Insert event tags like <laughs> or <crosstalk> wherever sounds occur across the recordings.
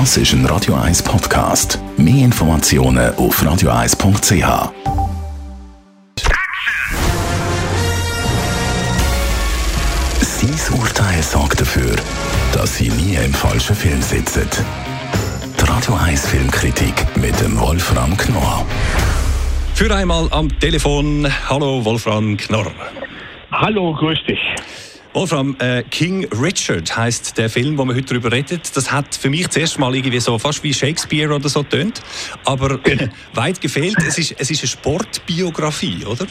Das ist ein Radio 1 Podcast. Mehr Informationen auf radio1.ch. Sein Urteil sorgt dafür, dass Sie nie im falschen Film sitzen. Die Radio 1 Filmkritik mit dem Wolfram Knorr. Für einmal am Telefon. Hallo Wolfram Knorr. Hallo, grüß dich. Wolfram, äh, King Richard heißt der Film, wo wir heute darüber reden. Das hat für mich zuerst mal irgendwie so fast wie Shakespeare oder so tönt, aber <laughs> weit gefehlt. Es ist, es ist eine Sportbiografie, oder?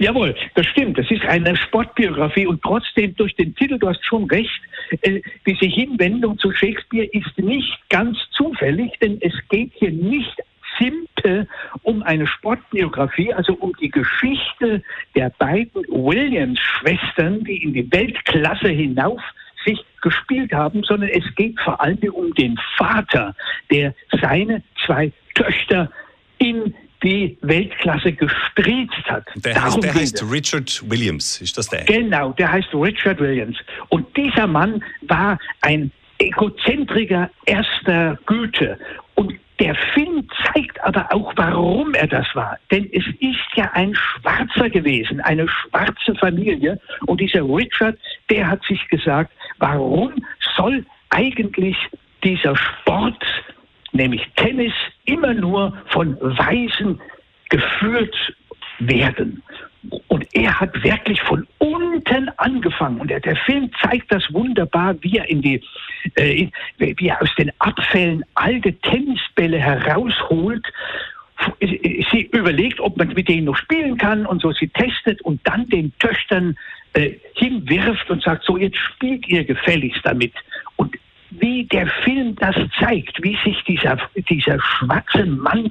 Jawohl, das stimmt. Das ist eine Sportbiografie und trotzdem durch den Titel, du hast schon recht, äh, diese Hinwendung zu Shakespeare ist nicht ganz zufällig, denn es geht hier nicht simpel um eine Sportbiografie, also um die Geschichte der beiden Williams-Schwestern, die in die Weltklasse hinauf sich gespielt haben, sondern es geht vor allem um den Vater, der seine zwei Töchter in die Weltklasse gestriezt hat. Der heißt, der heißt Richard Williams, ist das der? Genau, der heißt Richard Williams. Und dieser Mann war ein Egozentriker erster Güte. Und der Film zeigt aber auch, warum er das war. Denn es ist ja ein Schwarzer gewesen, eine schwarze Familie. Und dieser Richard, der hat sich gesagt, warum soll eigentlich dieser Sport, nämlich Tennis, immer nur von Weißen geführt werden? Und er hat wirklich von unten angefangen. Und der, der Film zeigt das wunderbar, wie er in die, äh, wie er aus den Abfällen alte Tennisbälle herausholt. Sie überlegt, ob man mit denen noch spielen kann und so. Sie testet und dann den Töchtern äh, hinwirft und sagt, so jetzt spielt ihr gefälligst damit. Und wie der Film das zeigt, wie sich dieser, dieser schwarze Mann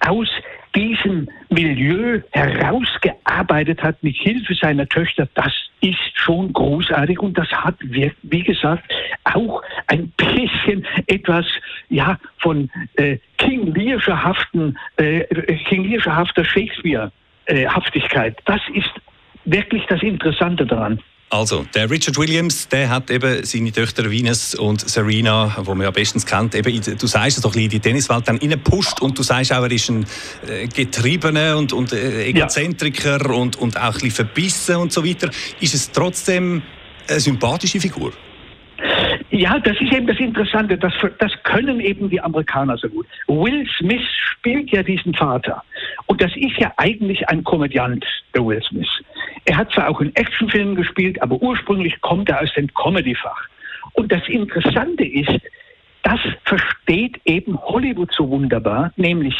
aus diesem Milieu herausgearbeitet hat mit Hilfe seiner Töchter, das ist schon großartig und das hat, wie gesagt, auch ein bisschen etwas ja, von äh, King Learscherhaften, äh, King Learscherhafter Shakespeare-Haftigkeit. das ist wirklich das Interessante daran. Also, der Richard Williams, der hat eben seine Töchter Venus und Serena, die man ja bestens kennt, eben, du sagst es doch, in die Tenniswelt dann reingepusht und du sagst auch, er ist ein äh, Getriebener und, und äh, Egozentriker ja. und, und auch ein bisschen verbissen und so weiter. Ist es trotzdem eine sympathische Figur? Ja, das ist eben das Interessante. Das, das können eben die Amerikaner so gut. Will Smith spielt ja diesen Vater. Und das ist ja eigentlich ein Komödiant, der Will Smith. Er hat zwar auch in Actionfilmen gespielt, aber ursprünglich kommt er aus dem Comedy-Fach. Und das Interessante ist, das versteht eben Hollywood so wunderbar, nämlich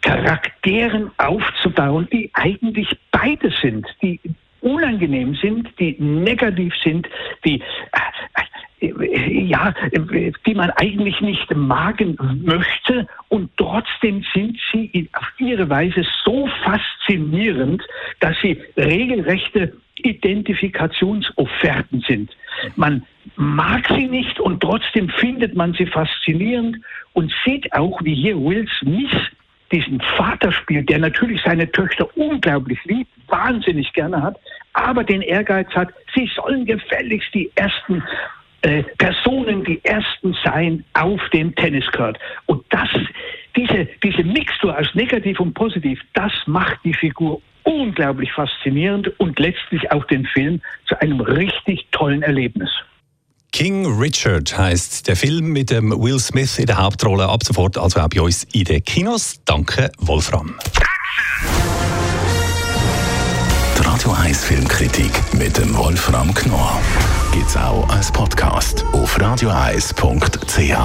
Charakteren aufzubauen, die eigentlich beide sind, die unangenehm sind, die negativ sind, die ja, die man eigentlich nicht magen möchte und trotzdem sind sie auf ihre Weise so faszinierend, dass sie regelrechte Identifikationsofferten sind. Man mag sie nicht und trotzdem findet man sie faszinierend und sieht auch, wie hier Will Smith diesen Vater spielt, der natürlich seine Töchter unglaublich liebt, wahnsinnig gerne hat, aber den Ehrgeiz hat, sie sollen gefälligst die ersten äh, Personen die ersten sein auf dem Tenniscourt. Und das, diese, diese Mixtur aus negativ und positiv, das macht die Figur unglaublich faszinierend und letztlich auch den Film zu einem richtig tollen Erlebnis. King Richard heißt der Film mit dem Will Smith in der Hauptrolle ab sofort also auch bei uns in den Kinos. Danke, Wolfram. Die Radio 1 Filmkritik mit dem Wolfram Knorr gibt's auch als Podcast auf radioeis.ch.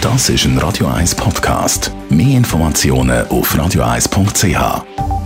Das ist ein Radio 1 Podcast. Mehr Informationen auf radioeis.ch.